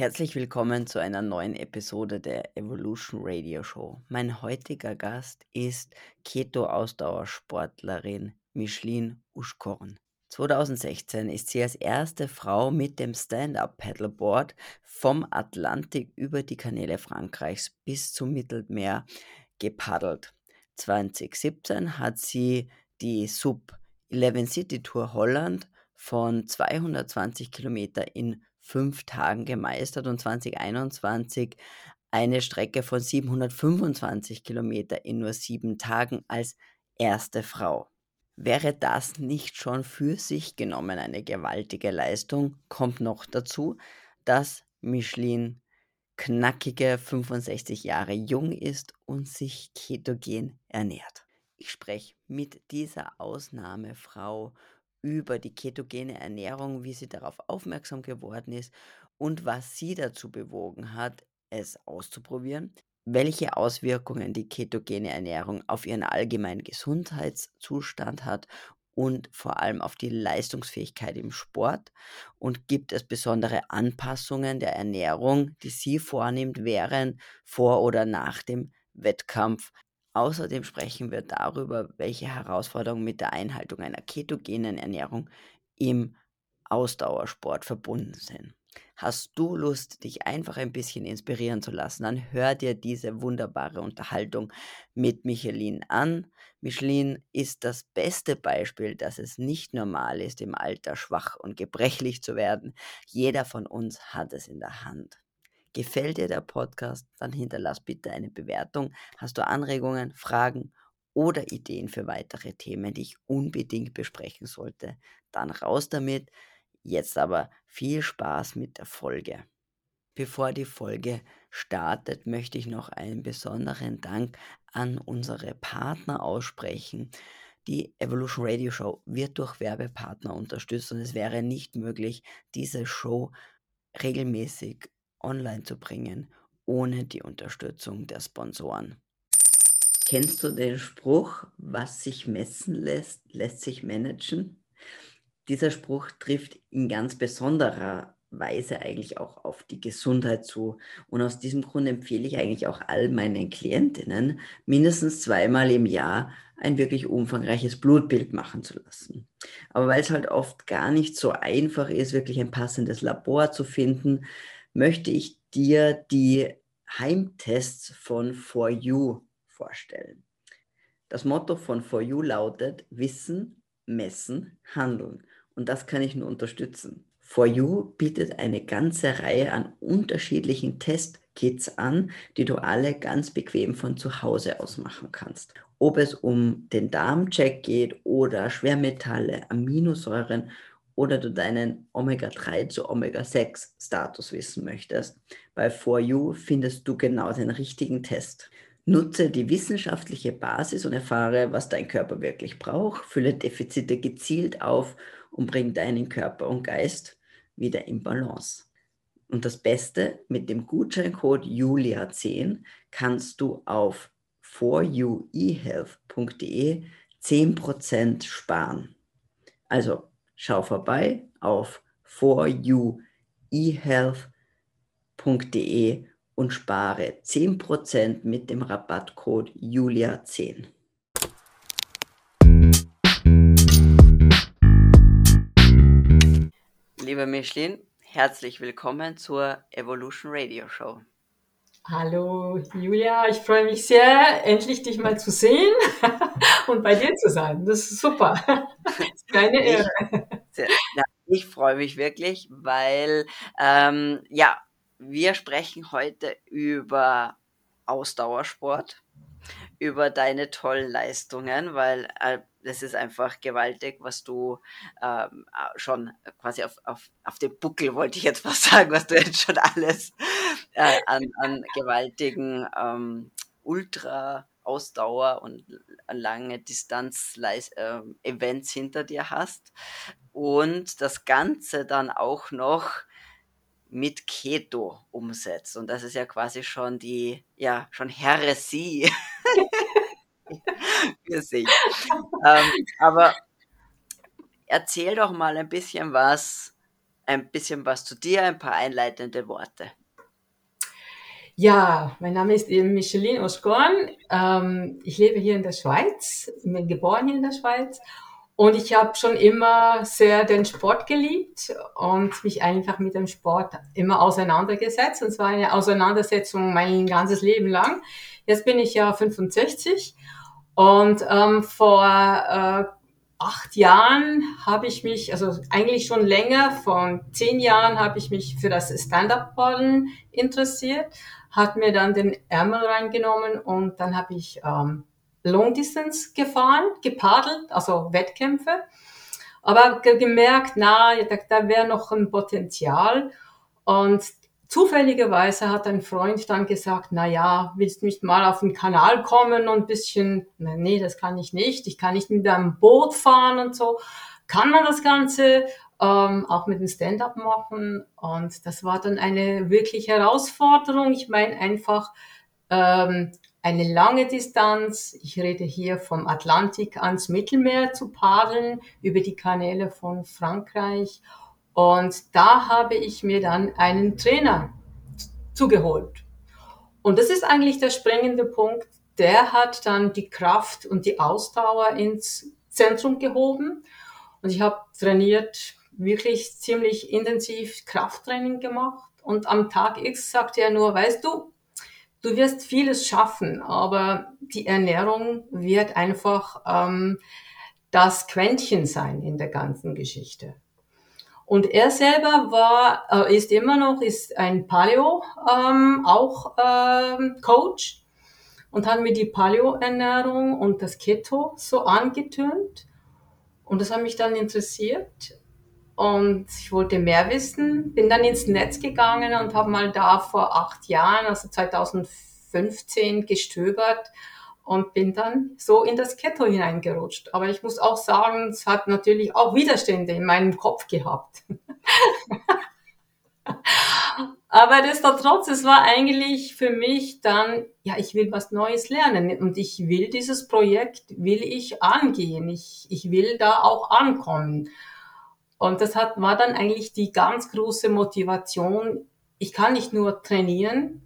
Herzlich willkommen zu einer neuen Episode der Evolution Radio Show. Mein heutiger Gast ist Keto-Ausdauersportlerin Micheline Uschkorn. 2016 ist sie als erste Frau mit dem Stand-Up-Paddleboard vom Atlantik über die Kanäle Frankreichs bis zum Mittelmeer gepaddelt. 2017 hat sie die Sub 11 City Tour Holland von 220 Kilometer in fünf Tagen gemeistert und 2021 eine Strecke von 725 Kilometer in nur sieben Tagen als erste Frau. Wäre das nicht schon für sich genommen eine gewaltige Leistung, kommt noch dazu, dass Michelin knackige 65 Jahre jung ist und sich ketogen ernährt. Ich spreche mit dieser Ausnahmefrau über die ketogene Ernährung, wie sie darauf aufmerksam geworden ist und was sie dazu bewogen hat, es auszuprobieren, welche Auswirkungen die ketogene Ernährung auf ihren allgemeinen Gesundheitszustand hat und vor allem auf die Leistungsfähigkeit im Sport? Und gibt es besondere Anpassungen der Ernährung, die sie vornimmt während, vor oder nach dem Wettkampf, Außerdem sprechen wir darüber, welche Herausforderungen mit der Einhaltung einer ketogenen Ernährung im Ausdauersport verbunden sind. Hast du Lust, dich einfach ein bisschen inspirieren zu lassen, dann hör dir diese wunderbare Unterhaltung mit Michelin an. Michelin ist das beste Beispiel, dass es nicht normal ist, im Alter schwach und gebrechlich zu werden. Jeder von uns hat es in der Hand. Gefällt dir der Podcast? Dann hinterlass bitte eine Bewertung. Hast du Anregungen, Fragen oder Ideen für weitere Themen, die ich unbedingt besprechen sollte? Dann raus damit. Jetzt aber viel Spaß mit der Folge. Bevor die Folge startet, möchte ich noch einen besonderen Dank an unsere Partner aussprechen. Die Evolution Radio Show wird durch Werbepartner unterstützt und es wäre nicht möglich, diese Show regelmäßig online zu bringen, ohne die Unterstützung der Sponsoren. Kennst du den Spruch, was sich messen lässt, lässt sich managen? Dieser Spruch trifft in ganz besonderer Weise eigentlich auch auf die Gesundheit zu. Und aus diesem Grund empfehle ich eigentlich auch all meinen Klientinnen, mindestens zweimal im Jahr ein wirklich umfangreiches Blutbild machen zu lassen. Aber weil es halt oft gar nicht so einfach ist, wirklich ein passendes Labor zu finden, möchte ich dir die Heimtests von For You vorstellen. Das Motto von For You lautet Wissen, Messen, Handeln. Und das kann ich nur unterstützen. For You bietet eine ganze Reihe an unterschiedlichen Testkits an, die du alle ganz bequem von zu Hause aus machen kannst. Ob es um den Darmcheck geht oder Schwermetalle, Aminosäuren oder du deinen Omega-3 zu Omega-6-Status wissen möchtest. Bei For You findest du genau den richtigen Test. Nutze die wissenschaftliche Basis und erfahre, was dein Körper wirklich braucht, fülle Defizite gezielt auf und bring deinen Körper und Geist wieder in Balance. Und das Beste, mit dem Gutscheincode Julia10 kannst du auf foryouehealth.de 10% sparen. Also schau vorbei auf foryouehealth.de und spare 10% mit dem Rabattcode Julia10. Liebe Micheline, herzlich willkommen zur Evolution Radio Show. Hallo Julia, ich freue mich sehr, endlich dich mal zu sehen und bei dir zu sein. Das ist super. Das ist eine Ehre. Ich, ich freue mich wirklich, weil ähm, ja, wir sprechen heute über Ausdauersport, über deine tollen Leistungen, weil äh, das ist einfach gewaltig, was du ähm, schon quasi auf, auf, auf dem Buckel, wollte ich jetzt was sagen, was du jetzt schon alles äh, an, an gewaltigen ähm, Ultra- Ausdauer und lange Distanz-Events ähm, hinter dir hast und das Ganze dann auch noch mit Keto umsetzt. Und das ist ja quasi schon die, ja, schon Heresie für sich. ähm, aber erzähl doch mal ein bisschen was ein bisschen was zu dir, ein paar einleitende Worte. Ja, mein Name ist Micheline Oskorn. Ähm, ich lebe hier in der Schweiz, bin geboren hier in der Schweiz und ich habe schon immer sehr den Sport geliebt und mich einfach mit dem Sport immer auseinandergesetzt. Und zwar eine Auseinandersetzung mein ganzes Leben lang. Jetzt bin ich ja 65 und ähm, vor äh, acht Jahren habe ich mich, also eigentlich schon länger, von zehn Jahren habe ich mich für das Stand-Up-Paddeln interessiert, hat mir dann den Ärmel reingenommen und dann habe ich ähm, Long Distance gefahren, gepaddelt, also Wettkämpfe. Aber gemerkt, na, da, da wäre noch ein Potenzial. Und zufälligerweise hat ein Freund dann gesagt, na ja, willst du nicht mal auf den Kanal kommen und ein bisschen, na, nee, das kann ich nicht. Ich kann nicht mit einem Boot fahren und so. Kann man das Ganze ähm, auch mit dem Stand-up machen? Und das war dann eine wirklich Herausforderung. Ich meine einfach, ähm, eine lange Distanz. Ich rede hier vom Atlantik ans Mittelmeer zu paddeln, über die Kanäle von Frankreich. Und da habe ich mir dann einen Trainer zugeholt. Und das ist eigentlich der springende Punkt. Der hat dann die Kraft und die Ausdauer ins Zentrum gehoben. Und ich habe trainiert, wirklich ziemlich intensiv Krafttraining gemacht. Und am Tag X sagte er nur, weißt du, du wirst vieles schaffen, aber die Ernährung wird einfach ähm, das Quäntchen sein in der ganzen Geschichte. Und er selber war, äh, ist immer noch, ist ein Paleo, ähm, auch ähm, Coach und hat mir die Paleo-Ernährung und das Keto so angetönt. Und das hat mich dann interessiert. Und ich wollte mehr wissen, bin dann ins Netz gegangen und habe mal da vor acht Jahren, also 2015, gestöbert und bin dann so in das Keto hineingerutscht. Aber ich muss auch sagen, es hat natürlich auch Widerstände in meinem Kopf gehabt. Aber destotrotz, es war eigentlich für mich dann, ja, ich will was Neues lernen und ich will dieses Projekt, will ich angehen. Ich, ich will da auch ankommen. Und das hat, war dann eigentlich die ganz große Motivation. Ich kann nicht nur trainieren,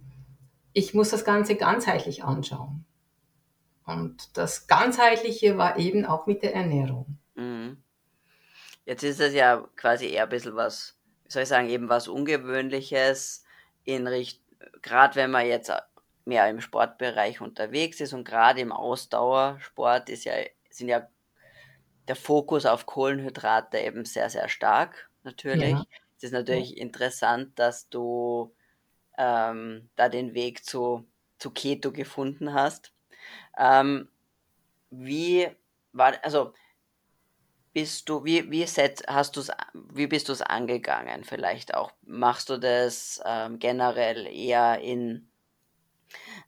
ich muss das Ganze ganzheitlich anschauen. Und das Ganzheitliche war eben auch mit der Ernährung. Mhm. Jetzt ist das ja quasi eher ein bisschen was, wie soll ich sagen, eben was Ungewöhnliches in Richtung, gerade wenn man jetzt mehr im Sportbereich unterwegs ist und gerade im Ausdauersport ist ja, sind ja der Fokus auf Kohlenhydrate eben sehr, sehr stark, natürlich. Ja. Es ist natürlich ja. interessant, dass du ähm, da den Weg zu, zu Keto gefunden hast. Ähm, wie war, also bist du, wie, wie set, hast du's, wie bist du es angegangen? Vielleicht auch, machst du das ähm, generell eher in,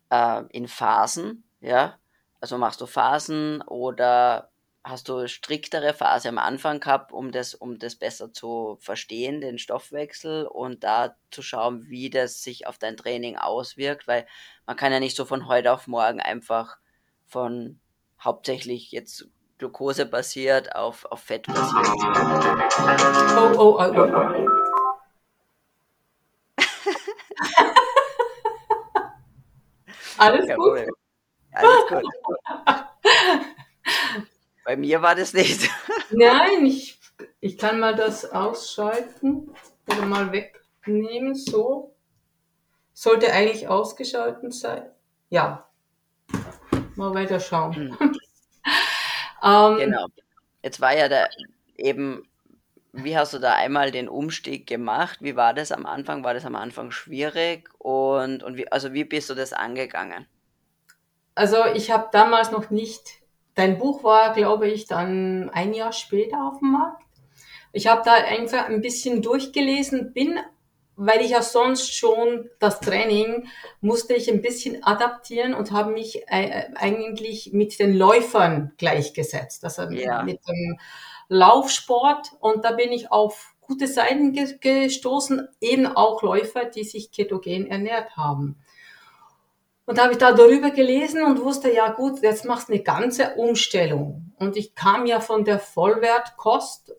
äh, in Phasen, ja? Also machst du Phasen oder hast du striktere Phase am Anfang gehabt, um das, um das besser zu verstehen, den Stoffwechsel und da zu schauen, wie das sich auf dein Training auswirkt, weil man kann ja nicht so von heute auf morgen einfach von hauptsächlich jetzt Glucose basiert auf, auf Fett basiert. Oh, oh, oh, oh. Alles gut? Alles gut. Bei mir war das nicht. Nein, ich, ich kann mal das ausschalten oder mal wegnehmen. So. Sollte eigentlich ausgeschaltet sein. Ja. Mal weiter schauen. Hm. ähm, genau. Jetzt war ja da eben, wie hast du da einmal den Umstieg gemacht? Wie war das am Anfang? War das am Anfang schwierig? Und, und wie, also wie bist du das angegangen? Also ich habe damals noch nicht Dein Buch war, glaube ich, dann ein Jahr später auf dem Markt. Ich habe da einfach ein bisschen durchgelesen, bin, weil ich ja sonst schon das Training musste ich ein bisschen adaptieren und habe mich äh, eigentlich mit den Läufern gleichgesetzt, also ja. mit dem Laufsport. Und da bin ich auf gute Seiten gestoßen, eben auch Läufer, die sich ketogen ernährt haben. Und da habe ich da darüber gelesen und wusste, ja gut, jetzt machst du eine ganze Umstellung. Und ich kam ja von der Vollwertkost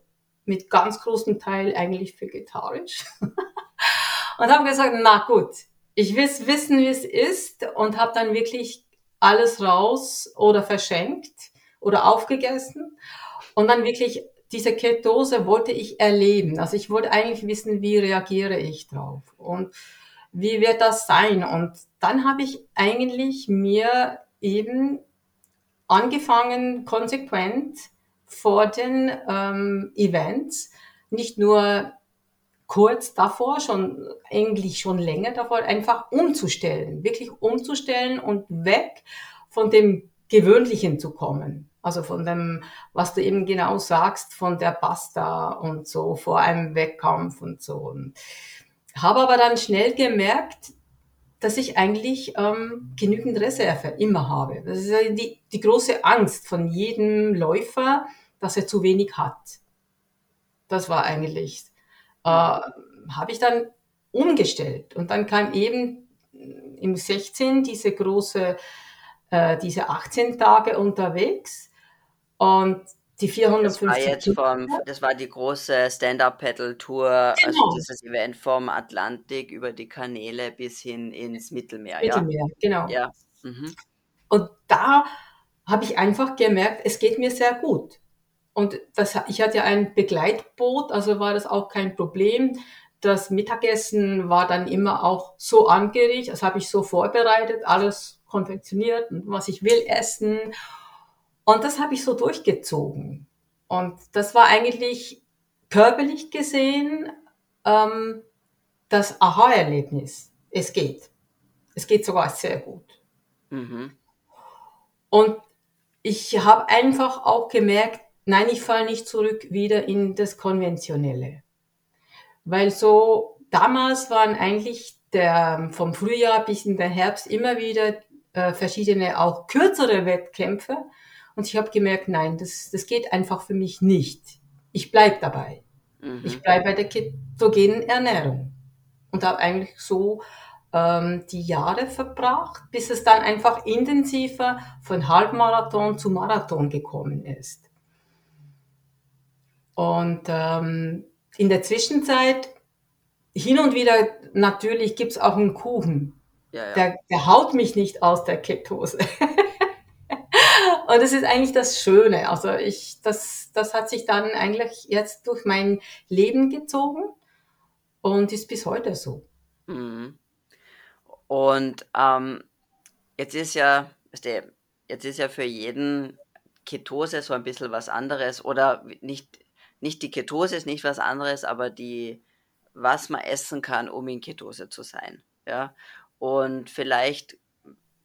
mit ganz großem Teil eigentlich vegetarisch. und habe gesagt, na gut, ich will wissen, wie es ist und habe dann wirklich alles raus oder verschenkt oder aufgegessen und dann wirklich diese Ketose wollte ich erleben. Also ich wollte eigentlich wissen, wie reagiere ich drauf und wie wird das sein? Und dann habe ich eigentlich mir eben angefangen, konsequent vor den ähm, Events, nicht nur kurz davor, schon eigentlich schon länger davor, einfach umzustellen, wirklich umzustellen und weg von dem Gewöhnlichen zu kommen. Also von dem, was du eben genau sagst, von der Pasta und so vor einem Wettkampf und so. Und habe aber dann schnell gemerkt, dass ich eigentlich ähm, genügend Reserve immer habe. Das ist die, die große Angst von jedem Läufer, dass er zu wenig hat. Das war eigentlich, äh, habe ich dann umgestellt. Und dann kam eben im 16 diese große, äh, diese 18 Tage unterwegs. Und die 450 Das war jetzt vom, das war die große Stand-Up-Paddle-Tour, also Genau. also dieses Event vom Atlantik über die Kanäle bis hin ins Mittelmeer, ja? Mittelmeer, genau. Ja. Mhm. Und da habe ich einfach gemerkt, es geht mir sehr gut. Und das, ich hatte ja ein Begleitboot, also war das auch kein Problem. Das Mittagessen war dann immer auch so angerichtet, das habe ich so vorbereitet, alles konfektioniert und was ich will essen. Und das habe ich so durchgezogen. Und das war eigentlich körperlich gesehen ähm, das Aha-Erlebnis. Es geht. Es geht sogar sehr gut. Mhm. Und ich habe einfach auch gemerkt, nein, ich falle nicht zurück wieder in das Konventionelle. Weil so damals waren eigentlich der, vom Frühjahr bis in den Herbst immer wieder äh, verschiedene auch kürzere Wettkämpfe. Und ich habe gemerkt, nein, das, das geht einfach für mich nicht. Ich bleib dabei. Mhm. Ich bleibe bei der ketogenen Ernährung. Und habe eigentlich so ähm, die Jahre verbracht, bis es dann einfach intensiver von Halbmarathon zu Marathon gekommen ist. Und ähm, in der Zwischenzeit, hin und wieder, natürlich gibt's auch einen Kuchen. Ja, ja. Der, der haut mich nicht aus der Ketose. Und das ist eigentlich das Schöne. Also ich, das, das hat sich dann eigentlich jetzt durch mein Leben gezogen und ist bis heute so. Mhm. Und ähm, jetzt ist ja, jetzt ist ja für jeden Ketose so ein bisschen was anderes oder nicht, nicht die Ketose ist nicht was anderes, aber die, was man essen kann, um in Ketose zu sein. Ja. Und vielleicht,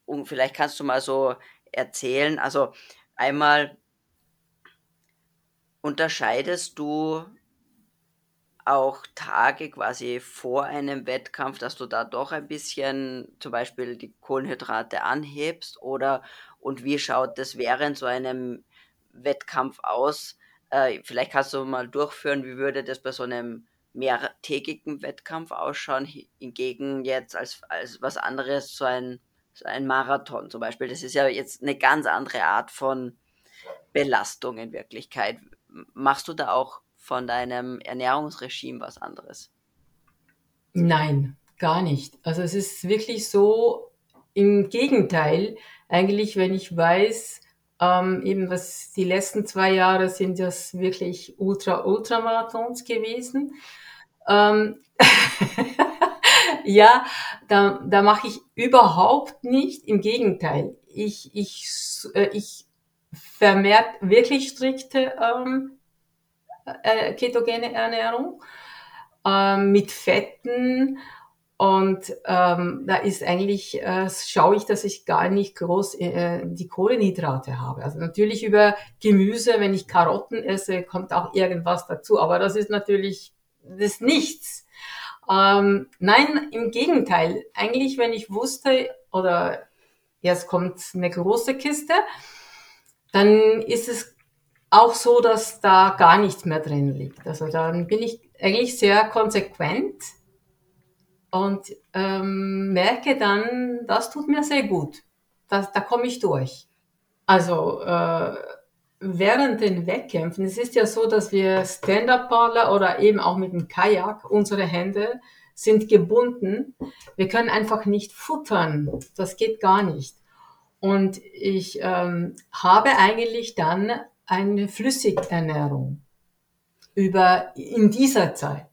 um, vielleicht kannst du mal so erzählen, also einmal unterscheidest du auch Tage quasi vor einem Wettkampf, dass du da doch ein bisschen zum Beispiel die Kohlenhydrate anhebst oder und wie schaut das während so einem Wettkampf aus? Äh, vielleicht kannst du mal durchführen, wie würde das bei so einem mehrtägigen Wettkampf ausschauen, hi- hingegen jetzt als, als was anderes, so ein, ein Marathon zum Beispiel. Das ist ja jetzt eine ganz andere Art von Belastung in Wirklichkeit. Machst du da auch von deinem Ernährungsregime was anderes? Nein, gar nicht. Also es ist wirklich so, im Gegenteil, eigentlich, wenn ich weiß, ähm, eben was die letzten zwei Jahre sind das wirklich Ultra-Ultramarathons gewesen. Ähm, ja, da, da mache ich überhaupt nicht, im Gegenteil. Ich, ich, äh, ich vermehrt wirklich strikte ähm, äh, ketogene Ernährung ähm, mit Fetten und ähm, da ist eigentlich, äh, schaue ich, dass ich gar nicht groß äh, die Kohlenhydrate habe. Also natürlich über Gemüse, wenn ich Karotten esse, kommt auch irgendwas dazu, aber das ist natürlich das nichts. Ähm, nein, im Gegenteil. Eigentlich, wenn ich wusste, oder jetzt kommt eine große Kiste, dann ist es auch so, dass da gar nichts mehr drin liegt. Also dann bin ich eigentlich sehr konsequent und ähm, merke dann, das tut mir sehr gut. Das, da komme ich durch. Also äh, während den Wettkämpfen, es ist ja so, dass wir Stand-Up-Paddler oder eben auch mit dem Kajak, unsere Hände sind gebunden. Wir können einfach nicht futtern. Das geht gar nicht. Und ich ähm, habe eigentlich dann eine Flüssigernährung über in dieser Zeit.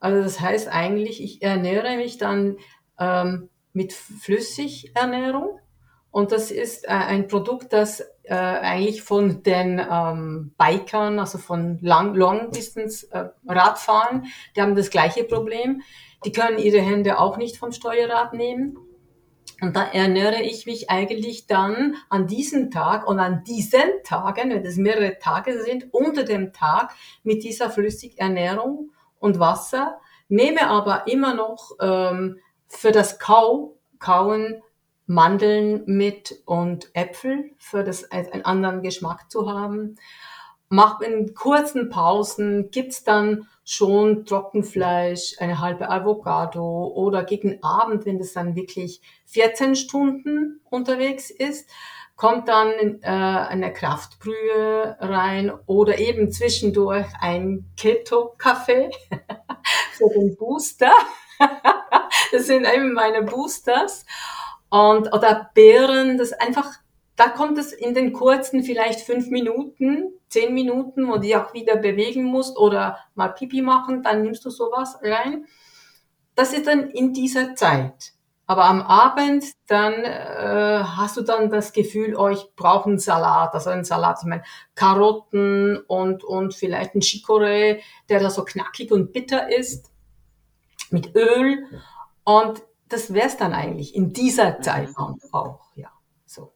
Also das heißt eigentlich, ich ernähre mich dann ähm, mit Flüssigernährung und das ist äh, ein Produkt, das äh, eigentlich von den ähm, Bikern, also von Long, Long Distance äh, Radfahren, die haben das gleiche Problem. Die können ihre Hände auch nicht vom Steuerrad nehmen. Und da ernähre ich mich eigentlich dann an diesem Tag und an diesen Tagen, wenn es mehrere Tage sind, unter dem Tag mit dieser Flüssigernährung und Wasser, nehme aber immer noch ähm, für das Kau, Kauen Mandeln mit und Äpfel, für das einen anderen Geschmack zu haben. Mach in kurzen Pausen, gibt's dann schon Trockenfleisch, eine halbe Avocado oder gegen Abend, wenn das dann wirklich 14 Stunden unterwegs ist, kommt dann äh, eine Kraftbrühe rein oder eben zwischendurch ein Keto-Kaffee für den Booster. das sind eben meine Boosters. Und, oder Beeren, das einfach, da kommt es in den kurzen vielleicht fünf Minuten, zehn Minuten, wo du dich auch wieder bewegen musst oder mal Pipi machen, dann nimmst du sowas rein. Das ist dann in dieser Zeit. Aber am Abend, dann äh, hast du dann das Gefühl, oh, ich brauche einen Salat. Also einen Salat, ich meine Karotten und, und vielleicht ein Chicorée, der da so knackig und bitter ist, mit Öl. Und das wär's dann eigentlich in dieser mhm. Zeit auch, ja. So.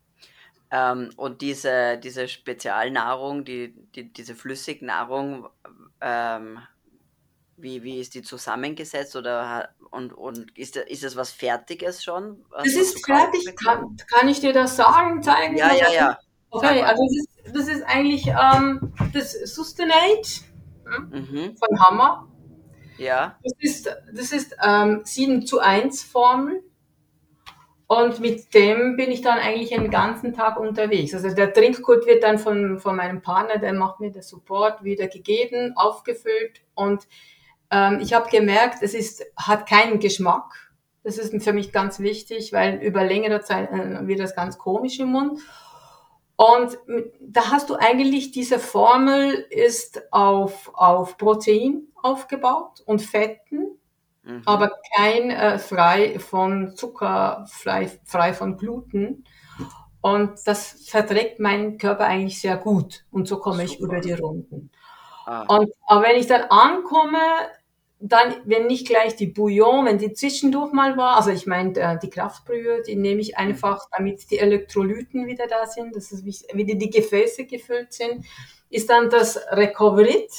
Ähm, und diese, diese Spezialnahrung, die, die, diese Flüssignahrung, ähm, wie, wie ist die zusammengesetzt oder und, und ist, ist es was Fertiges schon? Das ist fertig, kann, kann ich dir das sagen, zeigen? Ja, ja, ja. Okay, also das ist, das ist eigentlich ähm, das Sustenate hm, mhm. von Hammer. Ja. Das ist, das ist ähm, 7 zu 1 Formel. Und mit dem bin ich dann eigentlich den ganzen Tag unterwegs. Also der Trinkcode wird dann von, von meinem Partner, der macht mir den Support wieder gegeben, aufgefüllt und ähm, ich habe gemerkt, es ist, hat keinen Geschmack. Das ist für mich ganz wichtig, weil über längere Zeit äh, wird das ganz komisch im Mund. Und da hast du eigentlich, diese Formel ist auf, auf Protein aufgebaut und Fetten, mhm. aber kein äh, frei von Zucker, frei, frei von Gluten. Und das verträgt mein Körper eigentlich sehr gut. Und so komme Super. ich über die Runden. Ah. Und aber wenn ich dann ankomme, dann, wenn nicht gleich die Bouillon, wenn die zwischendurch mal war, also ich meine, äh, die Kraftbrühe, die nehme ich einfach, damit die Elektrolyten wieder da sind, dass es wieder die Gefäße gefüllt sind, ist dann das Recoverit.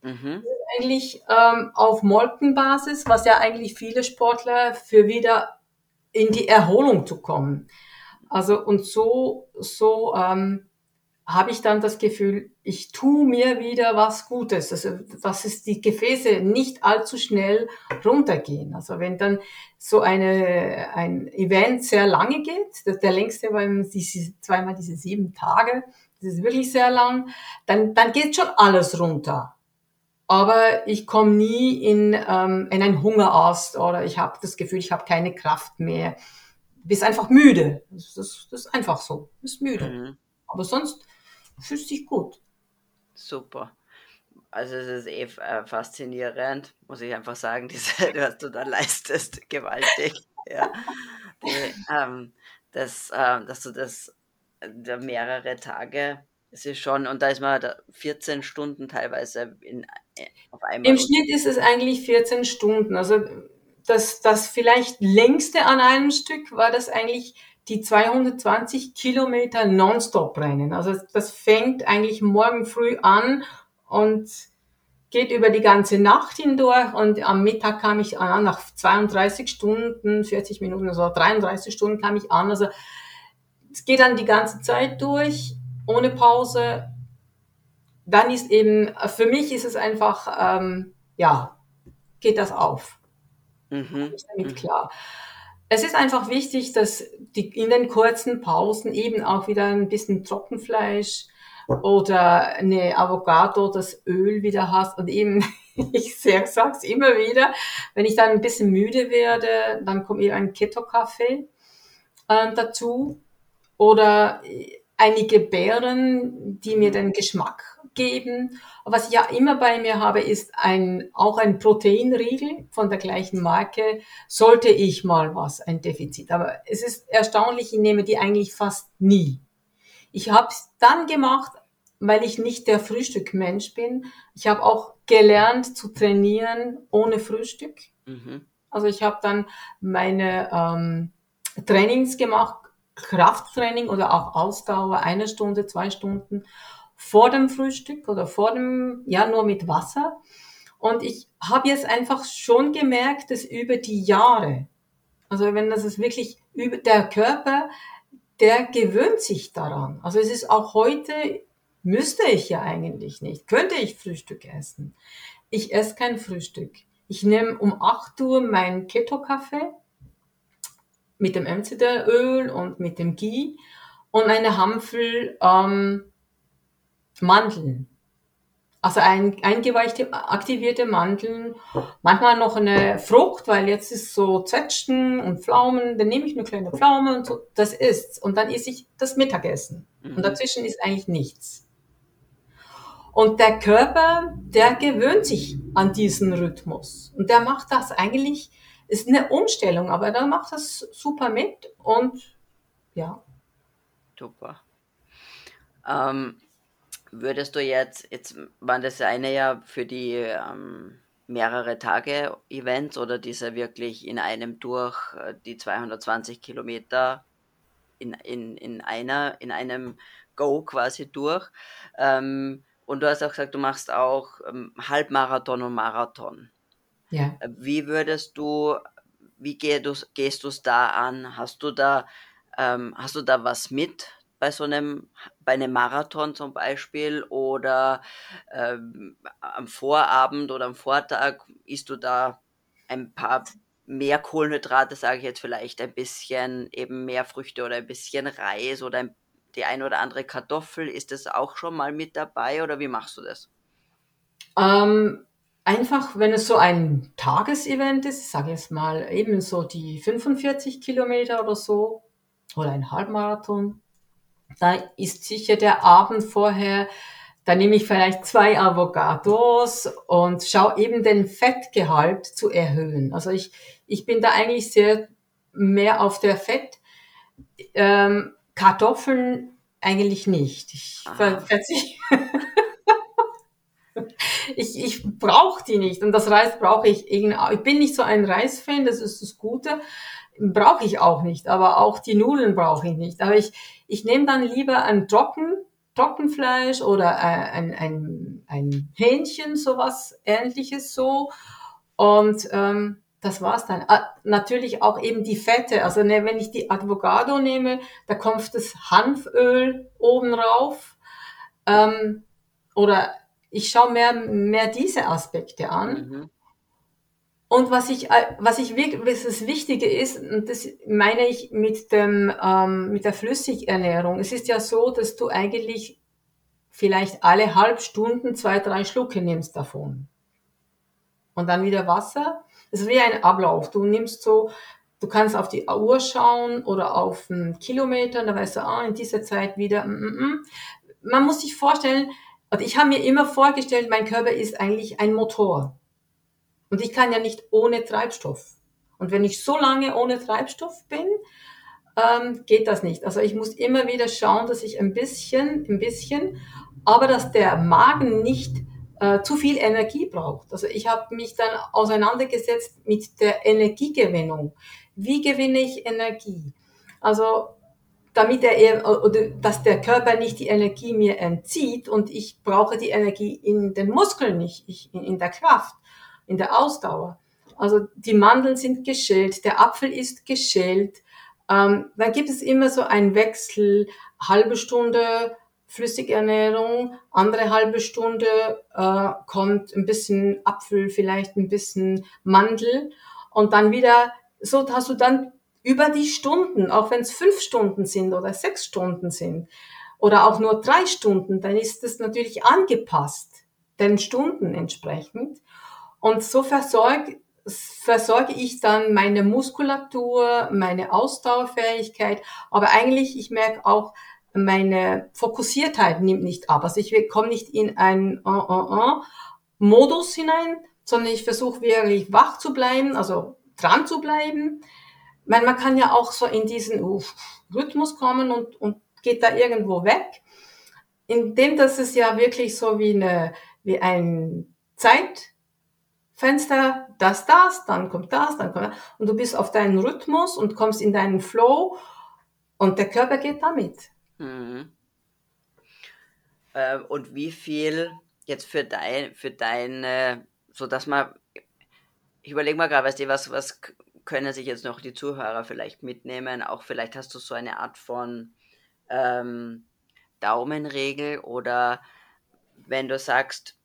Mhm. Eigentlich ähm, auf Molkenbasis, was ja eigentlich viele Sportler für wieder in die Erholung zu kommen. Also und so, so ähm, habe ich dann das Gefühl, ich tue mir wieder was Gutes. Also, dass es die Gefäße nicht allzu schnell runtergehen. Also, wenn dann so eine, ein Event sehr lange geht, der, der längste war diese, zweimal diese sieben Tage, das ist wirklich sehr lang, dann, dann geht schon alles runter. Aber ich komme nie in, ähm, in einen Hungerast oder ich habe das Gefühl, ich habe keine Kraft mehr. Bist einfach müde. Das, das, das ist einfach so. Bist müde. Mhm. Aber sonst fühlst dich gut. Super. Also es ist eh äh, faszinierend, muss ich einfach sagen, diese, was du da leistest, gewaltig. Ja. Die, ähm, das, äh, dass du das äh, mehrere Tage, es ist schon, und da ist man da 14 Stunden teilweise in, äh, auf einmal. Im Schnitt ist es eigentlich 14 Stunden. Also das, das vielleicht längste an einem Stück war das eigentlich die 220 Kilometer nonstop rennen. Also das fängt eigentlich morgen früh an und geht über die ganze Nacht hindurch und am Mittag kam ich an, nach 32 Stunden, 40 Minuten, also 33 Stunden kam ich an. Also es geht dann die ganze Zeit durch, ohne Pause. Dann ist eben, für mich ist es einfach, ähm, ja, geht das auf. Mhm. Ich damit mhm. Es ist einfach wichtig, dass die, in den kurzen Pausen eben auch wieder ein bisschen Trockenfleisch, oder eine Avocado, das Öl wieder hast. Und eben, ich sag's immer wieder, wenn ich dann ein bisschen müde werde, dann kommt eben ein Keto-Kaffee äh, dazu. Oder einige Beeren, die mir den Geschmack geben. Was ich ja immer bei mir habe, ist ein, auch ein Proteinriegel von der gleichen Marke. Sollte ich mal was, ein Defizit. Aber es ist erstaunlich, ich nehme die eigentlich fast nie. Ich habe es dann gemacht, weil ich nicht der Frühstückmensch bin. Ich habe auch gelernt zu trainieren ohne Frühstück. Mhm. Also ich habe dann meine ähm, Trainings gemacht, Krafttraining oder auch Ausdauer, eine Stunde, zwei Stunden vor dem Frühstück oder vor dem, ja, nur mit Wasser. Und ich habe jetzt einfach schon gemerkt, dass über die Jahre, also wenn das ist wirklich über der Körper, der gewöhnt sich daran. Also es ist auch heute, müsste ich ja eigentlich nicht, könnte ich Frühstück essen. Ich esse kein Frühstück. Ich nehme um 8 Uhr meinen Keto-Kaffee mit dem MCD-Öl und mit dem Ghee und eine Handvoll ähm, Mandeln. Also ein, eingeweichte, aktivierte Mandeln, manchmal noch eine Frucht, weil jetzt ist so Zwetschgen und Pflaumen, dann nehme ich eine kleine Pflaume und so, das ist's. Und dann esse ich das Mittagessen. Mhm. Und dazwischen ist eigentlich nichts. Und der Körper, der gewöhnt sich an diesen Rhythmus. Und der macht das eigentlich ist eine Umstellung, aber dann macht das super mit und ja. Super. Ähm, würdest du jetzt, jetzt waren das eine ja für die ähm, mehrere Tage Events oder diese wirklich in einem durch äh, die 220 Kilometer in, in, in einer, in einem Go quasi durch. Ähm, und du hast auch gesagt, du machst auch ähm, Halbmarathon und Marathon. Ja. Wie würdest du, wie geh du, gehst du es da an? Hast du da, ähm, hast du da was mit bei so einem, bei einem Marathon zum Beispiel oder ähm, am Vorabend oder am Vortag isst du da ein paar mehr Kohlenhydrate, sage ich jetzt vielleicht ein bisschen eben mehr Früchte oder ein bisschen Reis oder ein, die ein oder andere Kartoffel. Ist das auch schon mal mit dabei oder wie machst du das? Ähm, einfach, wenn es so ein Tagesevent ist, ich sage jetzt mal eben so die 45 Kilometer oder so oder ein Halbmarathon, da ist sicher der Abend vorher, da nehme ich vielleicht zwei Avocados und schaue eben den Fettgehalt zu erhöhen. Also ich, ich bin da eigentlich sehr mehr auf der Fett. Ähm, Kartoffeln eigentlich nicht. Ich verzichte. ich, ich brauche die nicht. Und das Reis brauche ich. Ich bin nicht so ein Reisfan, das ist das Gute. Brauche ich auch nicht. Aber auch die Nudeln brauche ich nicht. Aber ich, ich nehme dann lieber ein Trocken, Trockenfleisch oder äh, ein, ein, ein Hähnchen, sowas ähnliches so. Und ähm, das war's dann. Ah, natürlich auch eben die Fette. Also ne, wenn ich die Avocado nehme, da kommt das Hanföl oben rauf. Ähm, oder ich schaue mehr, mehr diese Aspekte an. Mhm. Und was ich, äh, was ich wirklich, was das Wichtige ist, und das meine ich mit dem, ähm, mit der Flüssigernährung. Es ist ja so, dass du eigentlich vielleicht alle halb Stunden zwei, drei Schlucke nimmst davon. Und dann wieder Wasser. Das ist wie ein Ablauf. Du nimmst so, du kannst auf die Uhr schauen oder auf einen Kilometer, und da weißt du, ah, in dieser Zeit wieder, mm, mm, mm. Man muss sich vorstellen, und ich habe mir immer vorgestellt, mein Körper ist eigentlich ein Motor. Und ich kann ja nicht ohne Treibstoff. Und wenn ich so lange ohne Treibstoff bin, ähm, geht das nicht. Also ich muss immer wieder schauen, dass ich ein bisschen, ein bisschen, aber dass der Magen nicht äh, zu viel Energie braucht. Also ich habe mich dann auseinandergesetzt mit der Energiegewinnung. Wie gewinne ich Energie? Also damit er oder dass der Körper nicht die Energie mir entzieht und ich brauche die Energie in den Muskeln nicht, ich, in der Kraft, in der Ausdauer. Also die Mandeln sind geschält, der Apfel ist geschält. Ähm, dann gibt es immer so einen Wechsel, halbe Stunde Flüssigernährung, andere halbe Stunde äh, kommt ein bisschen Apfel, vielleicht ein bisschen Mandel und dann wieder, so hast du dann über die Stunden, auch wenn es fünf Stunden sind oder sechs Stunden sind, oder auch nur drei Stunden, dann ist es natürlich angepasst, den Stunden entsprechend. Und so versorge, versorge ich dann meine Muskulatur, meine Ausdauerfähigkeit, aber eigentlich, ich merke auch, meine Fokussiertheit nimmt nicht ab. Also ich komme nicht in einen uh, uh, uh Modus hinein, sondern ich versuche wirklich wach zu bleiben, also dran zu bleiben. Weil man kann ja auch so in diesen uh, Rhythmus kommen und, und geht da irgendwo weg. Indem das ist ja wirklich so wie eine, wie ein Zeitfenster, das, das, dann kommt das, dann kommt das. Und du bist auf deinen Rhythmus und kommst in deinen Flow und der Körper geht damit. Mhm. Äh, und wie viel jetzt für dein, für deine, so dass man, ich überlege mal gerade, weißt du, was, was können sich jetzt noch die Zuhörer vielleicht mitnehmen? Auch vielleicht hast du so eine Art von ähm, Daumenregel oder wenn du sagst,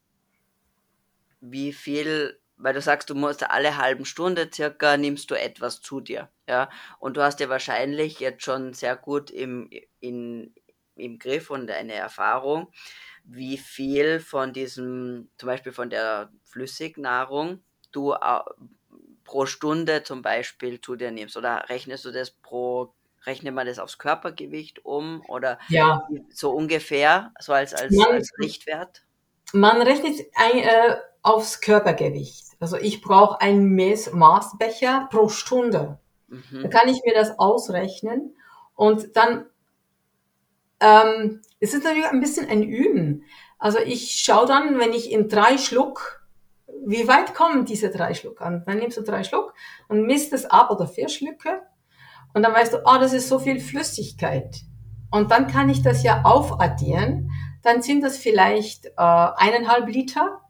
wie viel, weil du sagst, du musst alle halben Stunde circa nimmst du etwas zu dir, ja, und du hast ja wahrscheinlich jetzt schon sehr gut im, in, im Griff und eine Erfahrung, wie viel von diesem, zum Beispiel von der Flüssignahrung du pro Stunde zum Beispiel zu dir nimmst oder rechnest du das pro rechnet man das aufs Körpergewicht um oder ja. so ungefähr, so als, als, man, als Richtwert? Man rechnet ein, äh, aufs Körpergewicht. Also ich brauche einen Maßbecher pro Stunde. Mhm. Da kann ich mir das ausrechnen und dann ähm, es ist natürlich ein bisschen ein Üben. Also ich schaue dann, wenn ich in drei Schluck, wie weit kommen diese drei Schluck an? Dann nimmst du drei Schluck und misst es ab oder vier Schlücke und dann weißt du, oh, das ist so viel Flüssigkeit. Und dann kann ich das ja aufaddieren. Dann sind das vielleicht äh, eineinhalb Liter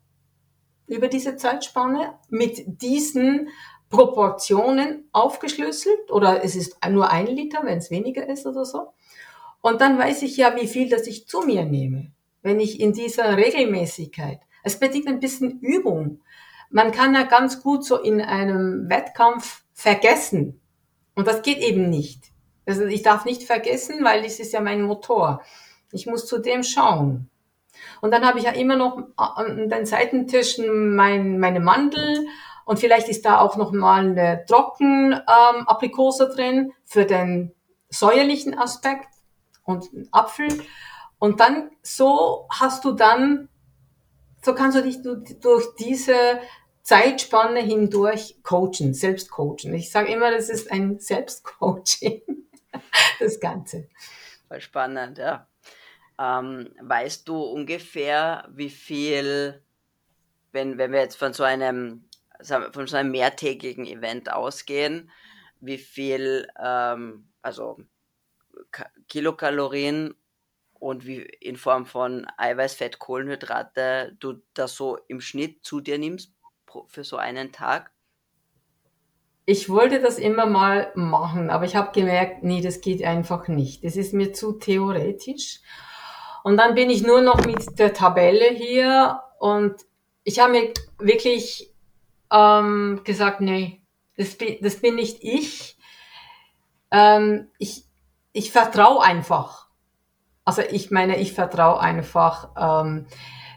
über diese Zeitspanne mit diesen Proportionen aufgeschlüsselt oder es ist nur ein Liter, wenn es weniger ist oder so. Und dann weiß ich ja, wie viel das ich zu mir nehme, wenn ich in dieser Regelmäßigkeit. Es bedingt ein bisschen Übung. Man kann ja ganz gut so in einem Wettkampf vergessen, und das geht eben nicht. Also ich darf nicht vergessen, weil das ist ja mein Motor. Ich muss zu dem schauen. Und dann habe ich ja immer noch an den Seitentischen mein, meine Mandel und vielleicht ist da auch noch mal eine Trockenaprikose ähm, drin für den säuerlichen Aspekt und Apfel. Und dann so hast du dann, so kannst du dich durch diese Zeitspanne hindurch coachen, selbst coachen. Ich sage immer, das ist ein Selbstcoaching, das Ganze. Voll spannend, ja. Ähm, weißt du ungefähr, wie viel, wenn, wenn wir jetzt von so einem, von so einem mehrtägigen Event ausgehen, wie viel, ähm, also Kilokalorien und wie in Form von Eiweiß, Fett, Kohlenhydrate du das so im Schnitt zu dir nimmst für so einen Tag? Ich wollte das immer mal machen, aber ich habe gemerkt, nee, das geht einfach nicht. Das ist mir zu theoretisch. Und dann bin ich nur noch mit der Tabelle hier und ich habe mir wirklich ähm, gesagt, nee, das, das bin nicht ich. Ähm, ich. Ich vertraue einfach. Also ich meine, ich vertraue einfach. Ähm,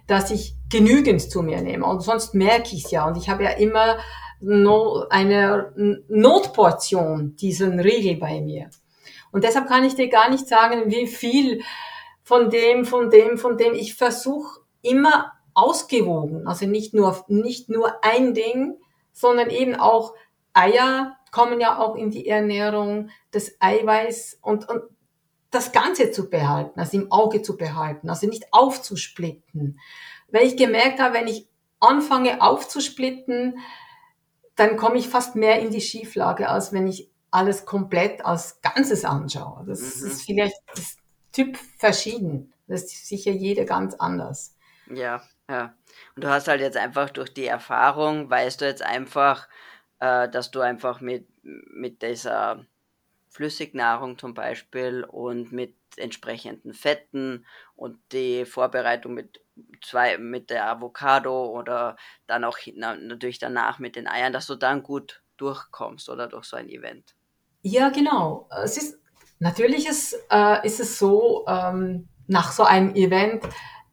dass ich genügend zu mir nehme. Und sonst merke ich es ja. Und ich habe ja immer no, eine Notportion, diesen Riegel bei mir. Und deshalb kann ich dir gar nicht sagen, wie viel von dem, von dem, von dem. Ich versuche immer ausgewogen. Also nicht nur, nicht nur ein Ding, sondern eben auch Eier kommen ja auch in die Ernährung, das Eiweiß und, und das Ganze zu behalten, also im Auge zu behalten, also nicht aufzusplitten. Weil ich gemerkt habe, wenn ich anfange aufzusplitten, dann komme ich fast mehr in die Schieflage, als wenn ich alles komplett als Ganzes anschaue. Das mhm. ist vielleicht das Typ verschieden. Das ist sicher jeder ganz anders. Ja, ja. Und du hast halt jetzt einfach durch die Erfahrung, weißt du jetzt einfach, äh, dass du einfach mit, mit dieser Flüssignahrung zum Beispiel und mit entsprechenden Fetten und die Vorbereitung mit zwei mit der Avocado oder dann auch natürlich danach mit den Eiern, dass du dann gut durchkommst oder durch so ein Event. Ja, genau. Es ist natürlich ist, äh, ist es so, ähm, nach so einem Event,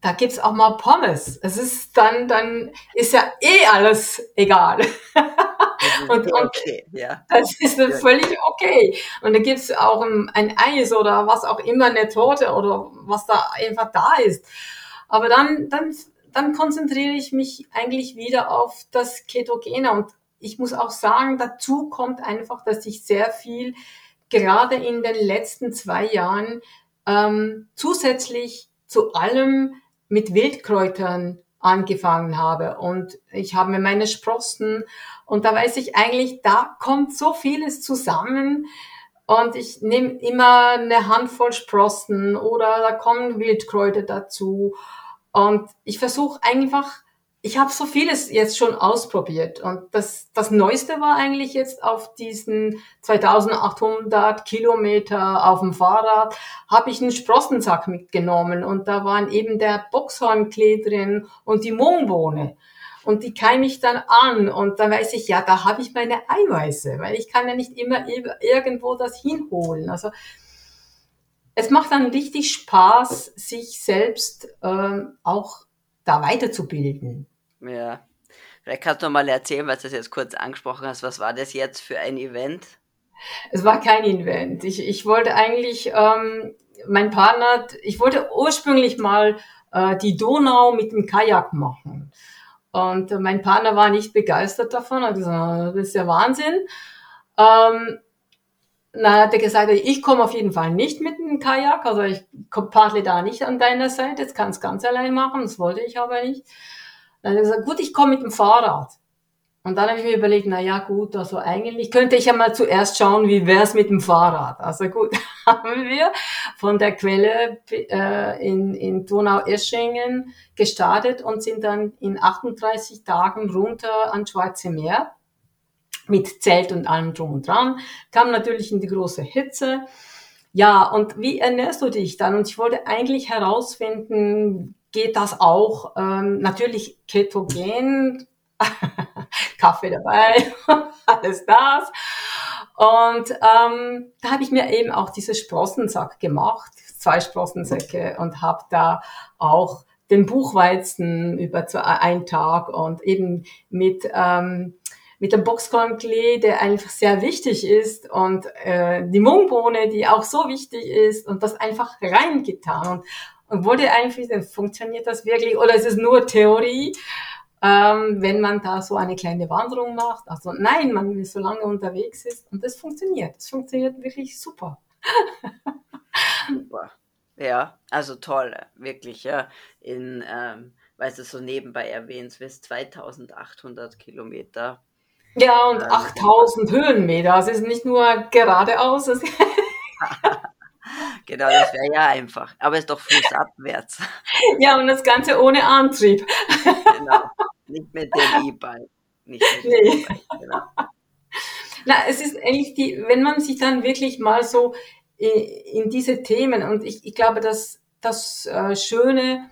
da gibt's auch mal Pommes. Es ist dann, dann ist ja eh alles egal. und, okay, ja. Das ist ja. völlig okay. Und da gibt's auch ein, ein, Eis oder was auch immer, eine Torte oder was da einfach da ist. Aber dann, dann, dann konzentriere ich mich eigentlich wieder auf das Ketogene. Und ich muss auch sagen, dazu kommt einfach, dass ich sehr viel gerade in den letzten zwei Jahren ähm, zusätzlich zu allem mit Wildkräutern angefangen habe. Und ich habe mir meine Sprossen und da weiß ich eigentlich, da kommt so vieles zusammen. Und ich nehme immer eine Handvoll Sprossen oder da kommen Wildkräuter dazu. Und ich versuche einfach ich habe so vieles jetzt schon ausprobiert und das, das Neueste war eigentlich jetzt auf diesen 2800 Kilometer auf dem Fahrrad, habe ich einen Sprossensack mitgenommen und da waren eben der Boxhornklee drin und die Mohnbohne und die keime ich dann an und dann weiß ich, ja, da habe ich meine Eiweiße, weil ich kann ja nicht immer irgendwo das hinholen. Also es macht dann richtig Spaß, sich selbst ähm, auch da weiterzubilden. Ja. Vielleicht kannst du mal erzählen, was du jetzt kurz angesprochen hast. Was war das jetzt für ein Event? Es war kein Event. Ich, ich wollte eigentlich, ähm, mein Partner, ich wollte ursprünglich mal äh, die Donau mit dem Kajak machen. Und äh, mein Partner war nicht begeistert davon. Er hat gesagt, das ist ja Wahnsinn. Ähm, na, hat er gesagt, ich komme auf jeden Fall nicht mit dem Kajak, also ich paddle da nicht an deiner Seite, jetzt kann es ganz allein machen, das wollte ich aber nicht. Dann hat er gesagt, gut, ich komme mit dem Fahrrad. Und dann habe ich mir überlegt, na ja, gut, also eigentlich könnte ich ja mal zuerst schauen, wie wär's mit dem Fahrrad. Also gut, haben wir von der Quelle äh, in, in Donau-Eschingen gestartet und sind dann in 38 Tagen runter ans Schwarze Meer mit Zelt und allem drum und dran. Kam natürlich in die große Hitze. Ja, und wie ernährst du dich dann? Und ich wollte eigentlich herausfinden, geht das auch ähm, natürlich ketogen, Kaffee dabei, alles das. Und ähm, da habe ich mir eben auch diese Sprossensack gemacht, zwei Sprossensäcke und habe da auch den Buchweizen über einen Tag und eben mit ähm, mit dem Boxkornklee, der einfach sehr wichtig ist und äh, die Mungbohne, die auch so wichtig ist und das einfach reingetan. Und und wurde eigentlich, funktioniert das wirklich oder ist es nur Theorie, ähm, wenn man da so eine kleine Wanderung macht? Also nein, man ist so lange unterwegs ist und das funktioniert. Das funktioniert wirklich super. super. Ja, also toll, wirklich, ja. In, ähm, weil du so nebenbei erwähnst, bis 2800 Kilometer. Ja, und ähm, 8000 Höhenmeter. Also es ist nicht nur geradeaus. Genau, das wäre ja einfach. Aber es ist doch fußabwärts. Ja, und das Ganze ohne Antrieb. Genau. Nicht mit dem E-Bike. Nicht mit nee. dem E-Bike, genau. Na, es ist eigentlich die, wenn man sich dann wirklich mal so in diese Themen und ich, ich glaube, dass das äh, Schöne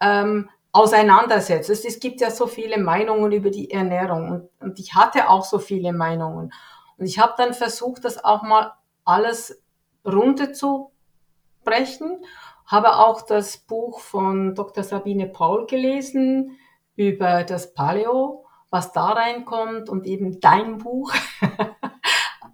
ähm, auseinandersetzt. Es, es gibt ja so viele Meinungen über die Ernährung und, und ich hatte auch so viele Meinungen. Und ich habe dann versucht, das auch mal alles runterzubrechen. Habe auch das Buch von Dr. Sabine Paul gelesen über das Paleo, was da reinkommt und eben dein Buch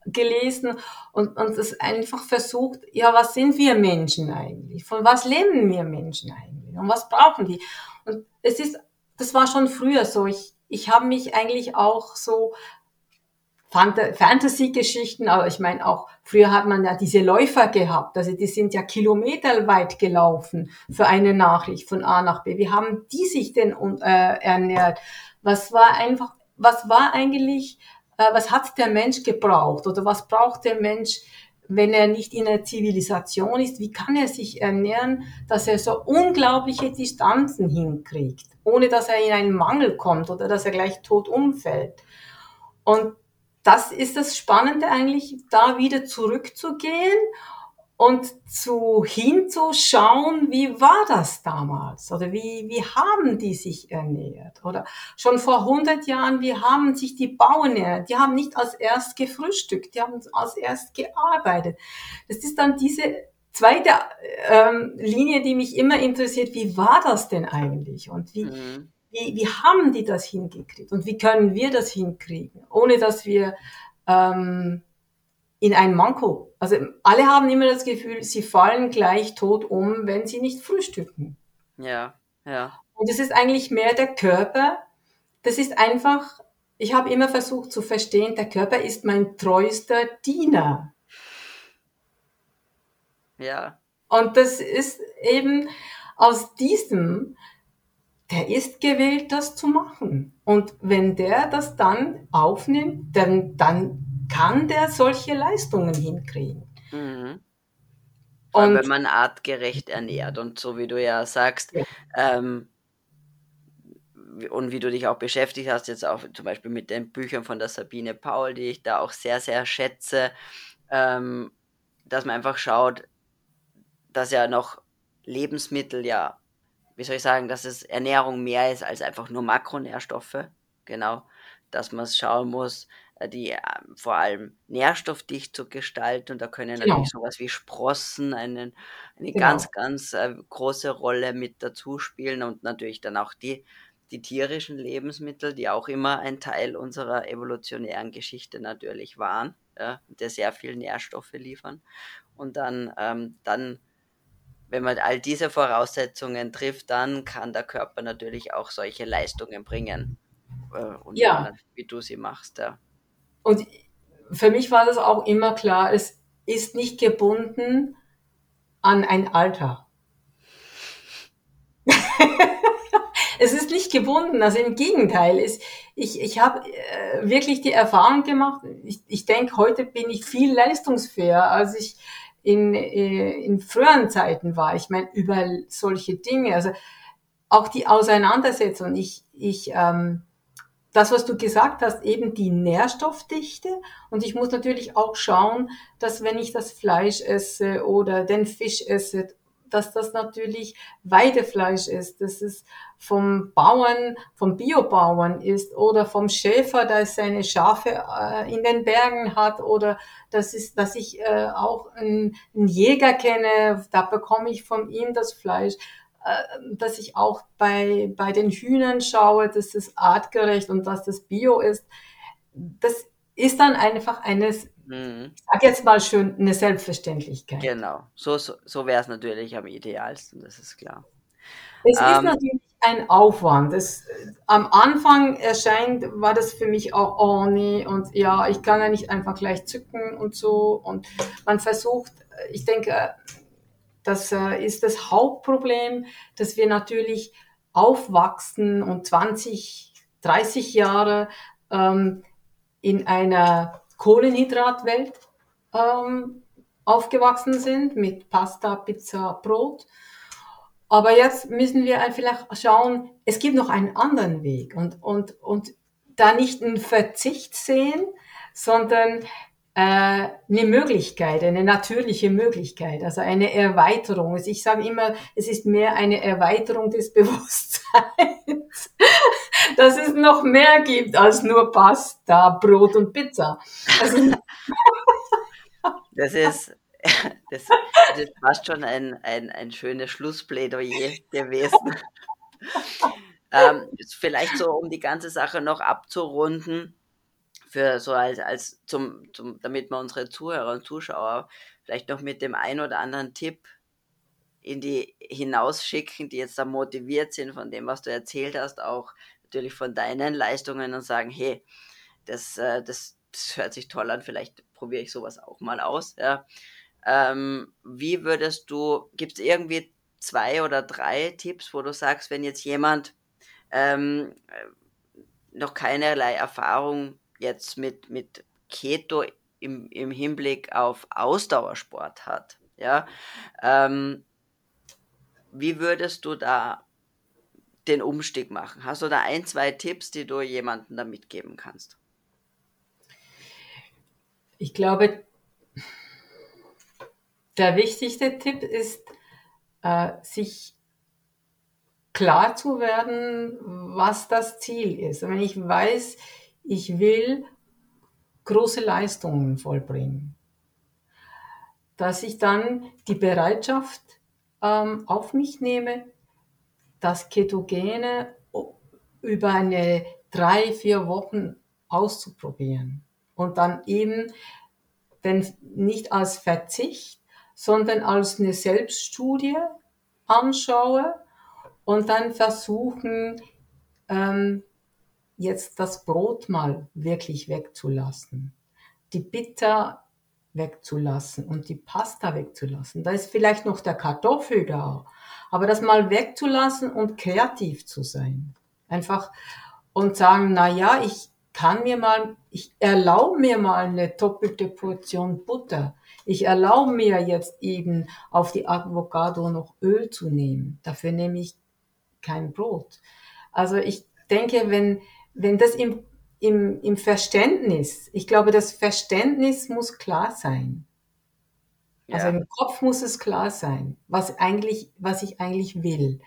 gelesen und, und es einfach versucht, ja, was sind wir Menschen eigentlich? Von was leben wir Menschen eigentlich? Und was brauchen die? Und es ist, das war schon früher so. Ich, ich habe mich eigentlich auch so Fantasy-Geschichten, aber ich meine auch, früher hat man ja diese Läufer gehabt, also die sind ja kilometerweit gelaufen für eine Nachricht von A nach B. Wie haben die sich denn äh, ernährt? Was war einfach, was war eigentlich, äh, was hat der Mensch gebraucht oder was braucht der Mensch, wenn er nicht in einer Zivilisation ist? Wie kann er sich ernähren, dass er so unglaubliche Distanzen hinkriegt, ohne dass er in einen Mangel kommt oder dass er gleich tot umfällt? Und das ist das Spannende eigentlich, da wieder zurückzugehen und zu hinzuschauen, wie war das damals oder wie, wie haben die sich ernährt oder schon vor 100 Jahren, wie haben sich die Bauern ernährt? Die haben nicht als erst gefrühstückt, die haben als erst gearbeitet. Das ist dann diese zweite ähm, Linie, die mich immer interessiert, wie war das denn eigentlich? Und wie, mhm. Wie, wie haben die das hingekriegt? Und wie können wir das hinkriegen, ohne dass wir ähm, in ein Manko, also alle haben immer das Gefühl, sie fallen gleich tot um, wenn sie nicht frühstücken. Ja, ja. Und es ist eigentlich mehr der Körper, das ist einfach, ich habe immer versucht zu verstehen, der Körper ist mein treuester Diener. Ja. Und das ist eben aus diesem, der ist gewählt, das zu machen. Und wenn der das dann aufnimmt, dann, dann kann der solche Leistungen hinkriegen. Mhm. Und wenn man artgerecht ernährt und so wie du ja sagst, ja. Ähm, und wie du dich auch beschäftigt hast, jetzt auch zum Beispiel mit den Büchern von der Sabine Paul, die ich da auch sehr, sehr schätze, ähm, dass man einfach schaut, dass ja noch Lebensmittel ja, wie soll ich sagen, dass es Ernährung mehr ist als einfach nur Makronährstoffe. Genau. Dass man schauen muss, äh, die äh, vor allem nährstoffdicht zu gestalten. Und da können genau. natürlich sowas wie Sprossen einen, eine genau. ganz, ganz äh, große Rolle mit dazu spielen und natürlich dann auch die, die tierischen Lebensmittel, die auch immer ein Teil unserer evolutionären Geschichte natürlich waren, ja, der sehr viel Nährstoffe liefern. Und dann, ähm, dann wenn man all diese Voraussetzungen trifft, dann kann der Körper natürlich auch solche Leistungen bringen. Äh, und ja. wie du sie machst, ja. Und für mich war das auch immer klar, es ist nicht gebunden an ein Alter. es ist nicht gebunden, also im Gegenteil. Es, ich ich habe äh, wirklich die Erfahrung gemacht, ich, ich denke, heute bin ich viel leistungsfähiger, als ich in, äh, in früheren Zeiten war. Ich meine, über solche Dinge, also auch die Auseinandersetzung. Ich, ich, ähm, das, was du gesagt hast, eben die Nährstoffdichte. Und ich muss natürlich auch schauen, dass wenn ich das Fleisch esse oder den Fisch esse dass das natürlich Weidefleisch ist, dass es vom Bauern, vom Biobauern ist oder vom Schäfer, der seine Schafe äh, in den Bergen hat oder das ist, dass ich äh, auch einen, einen Jäger kenne, da bekomme ich von ihm das Fleisch äh, dass ich auch bei, bei den Hühnern schaue, dass es artgerecht und dass das Bio ist. Das ist dann einfach eines Mhm. Ich sage jetzt mal schön eine Selbstverständlichkeit. Genau, so, so, so wäre es natürlich am idealsten, das ist klar. Es ähm, ist natürlich ein Aufwand. Das, am Anfang erscheint, war das für mich auch, oh nee, und ja, ich kann ja nicht einfach gleich zücken und so. Und man versucht, ich denke, das äh, ist das Hauptproblem, dass wir natürlich aufwachsen und 20, 30 Jahre ähm, in einer Kohlenhydratwelt ähm, aufgewachsen sind mit Pasta, Pizza, Brot. Aber jetzt müssen wir vielleicht schauen, es gibt noch einen anderen Weg und, und, und da nicht einen Verzicht sehen, sondern eine Möglichkeit, eine natürliche Möglichkeit, also eine Erweiterung. Also ich sage immer, es ist mehr eine Erweiterung des Bewusstseins, dass es noch mehr gibt als nur Pasta, Brot und Pizza. Also, das ist das, das fast schon ein, ein, ein schönes Schlussplädoyer gewesen. ähm, vielleicht so, um die ganze Sache noch abzurunden für so als, als zum, zum, damit wir unsere Zuhörer und Zuschauer vielleicht noch mit dem einen oder anderen Tipp in die hinausschicken, die jetzt da motiviert sind von dem, was du erzählt hast, auch natürlich von deinen Leistungen und sagen, hey, das, äh, das, das hört sich toll an, vielleicht probiere ich sowas auch mal aus. Ja. Ähm, wie würdest du, gibt es irgendwie zwei oder drei Tipps, wo du sagst, wenn jetzt jemand ähm, noch keinerlei Erfahrung jetzt mit, mit Keto im, im Hinblick auf Ausdauersport hat. Ja, ähm, wie würdest du da den Umstieg machen? Hast du da ein, zwei Tipps, die du jemandem da mitgeben kannst? Ich glaube, der wichtigste Tipp ist, äh, sich klar zu werden, was das Ziel ist. Und wenn ich weiß, ich will große Leistungen vollbringen. dass ich dann die Bereitschaft ähm, auf mich nehme, das Ketogene über eine drei, vier Wochen auszuprobieren und dann eben denn nicht als Verzicht, sondern als eine Selbststudie anschaue und dann versuchen, ähm, jetzt das Brot mal wirklich wegzulassen, die Bitter wegzulassen und die Pasta wegzulassen. Da ist vielleicht noch der Kartoffel da, aber das mal wegzulassen und kreativ zu sein. Einfach und sagen, na ja, ich kann mir mal, ich erlaube mir mal eine doppelte Portion Butter. Ich erlaube mir jetzt eben auf die Avocado noch Öl zu nehmen. Dafür nehme ich kein Brot. Also ich denke, wenn, wenn das im, im, im Verständnis, ich glaube, das Verständnis muss klar sein. Also im Kopf muss es klar sein, was eigentlich, was ich eigentlich will.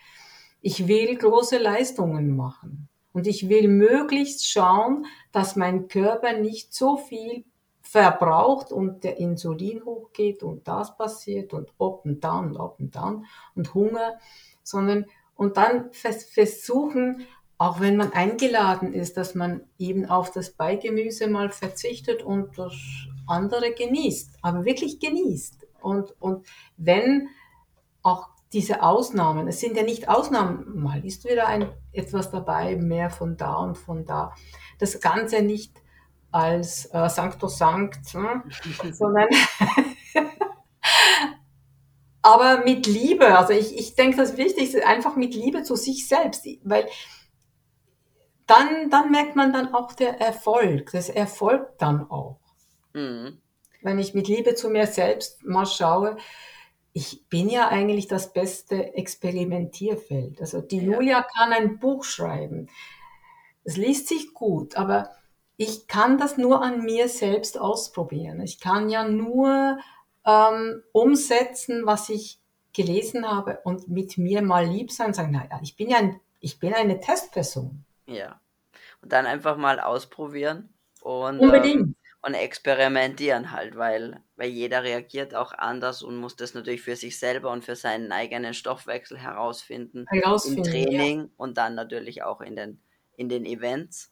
Ich will große Leistungen machen. Und ich will möglichst schauen, dass mein Körper nicht so viel verbraucht und der Insulin hochgeht und das passiert und up und down und up und down und Hunger, sondern und dann versuchen, auch wenn man eingeladen ist, dass man eben auf das Beigemüse mal verzichtet und das andere genießt, aber wirklich genießt. Und, und wenn auch diese Ausnahmen, es sind ja nicht Ausnahmen, mal ist wieder ein, etwas dabei, mehr von da und von da. Das Ganze nicht als äh, Sancto Sanct, hm, sondern aber mit Liebe. Also ich, ich denke, das Wichtigste ist einfach mit Liebe zu sich selbst, weil dann, dann merkt man dann auch der Erfolg. Das erfolgt dann auch. Mhm. Wenn ich mit Liebe zu mir selbst mal schaue, ich bin ja eigentlich das beste Experimentierfeld. Also die ja. Julia kann ein Buch schreiben. Es liest sich gut, aber ich kann das nur an mir selbst ausprobieren. Ich kann ja nur ähm, umsetzen, was ich gelesen habe und mit mir mal lieb sein und sagen, naja, ich bin ja ein, ich bin eine Testperson. Ja. Und dann einfach mal ausprobieren und. Ähm, und experimentieren halt, weil, weil jeder reagiert auch anders und muss das natürlich für sich selber und für seinen eigenen Stoffwechsel herausfinden, herausfinden im Training ja. und dann natürlich auch in den, in den Events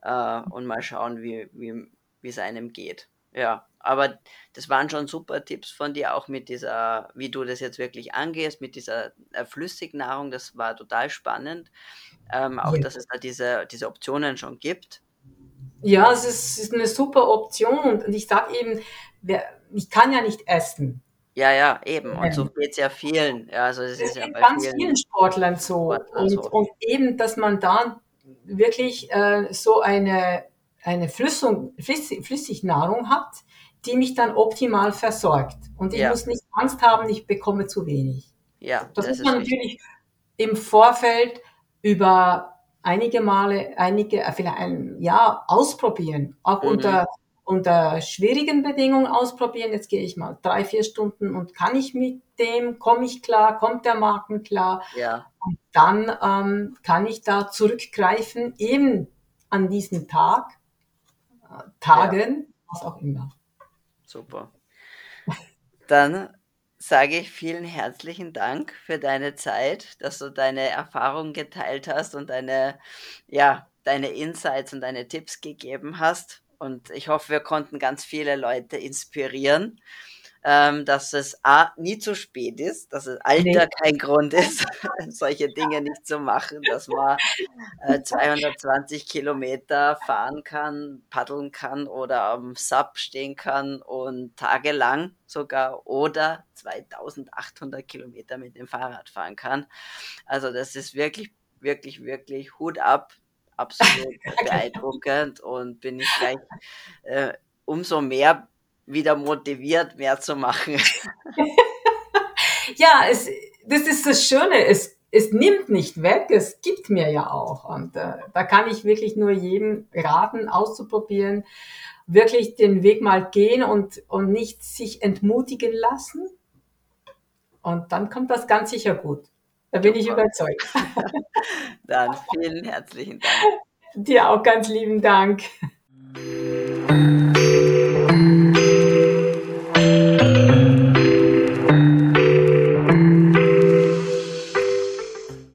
äh, und mal schauen, wie, wie, wie es einem geht. Ja, aber das waren schon super Tipps von dir, auch mit dieser, wie du das jetzt wirklich angehst, mit dieser äh, Flüssignahrung, das war total spannend. Ähm, auch, ja. dass es da diese, diese Optionen schon gibt. Ja, es ist, ist eine super Option und ich sage eben, wer, ich kann ja nicht essen. Ja, ja, eben. Und so geht es ja vielen. Ja, also es ist ja bei ganz vielen, vielen Sportlern so. Sportlern und, so. und eben, dass man da wirklich äh, so eine, eine Flüssung, Flüssig, Flüssignahrung hat, die mich dann optimal versorgt. Und ich ja. muss nicht Angst haben, ich bekomme zu wenig. Ja, das, das muss man natürlich im Vorfeld über einige Male, einige, äh, vielleicht ein Jahr ausprobieren, auch mhm. unter, unter schwierigen Bedingungen ausprobieren. Jetzt gehe ich mal drei, vier Stunden und kann ich mit dem, komme ich klar, kommt der Marken klar. Ja. Und dann ähm, kann ich da zurückgreifen, eben an diesen Tag, äh, Tagen, ja. was auch immer. Super. Dann sage ich vielen herzlichen Dank für deine Zeit, dass du deine Erfahrungen geteilt hast und deine, ja, deine Insights und deine Tipps gegeben hast. Und ich hoffe, wir konnten ganz viele Leute inspirieren ähm, dass es A, nie zu spät ist, dass es Alter nee. kein Grund ist, solche Dinge nicht zu machen, dass man äh, 220 Kilometer fahren kann, paddeln kann oder am Sub stehen kann und tagelang sogar oder 2800 Kilometer mit dem Fahrrad fahren kann. Also das ist wirklich, wirklich, wirklich Hut ab, absolut beeindruckend und bin ich gleich äh, umso mehr wieder motiviert, mehr zu machen. ja, es, das ist das Schöne. Es, es nimmt nicht weg, es gibt mir ja auch. Und äh, da kann ich wirklich nur jedem raten, auszuprobieren, wirklich den Weg mal gehen und, und nicht sich entmutigen lassen. Und dann kommt das ganz sicher gut. Da bin Super. ich überzeugt. dann vielen herzlichen Dank. Dir auch ganz lieben Dank.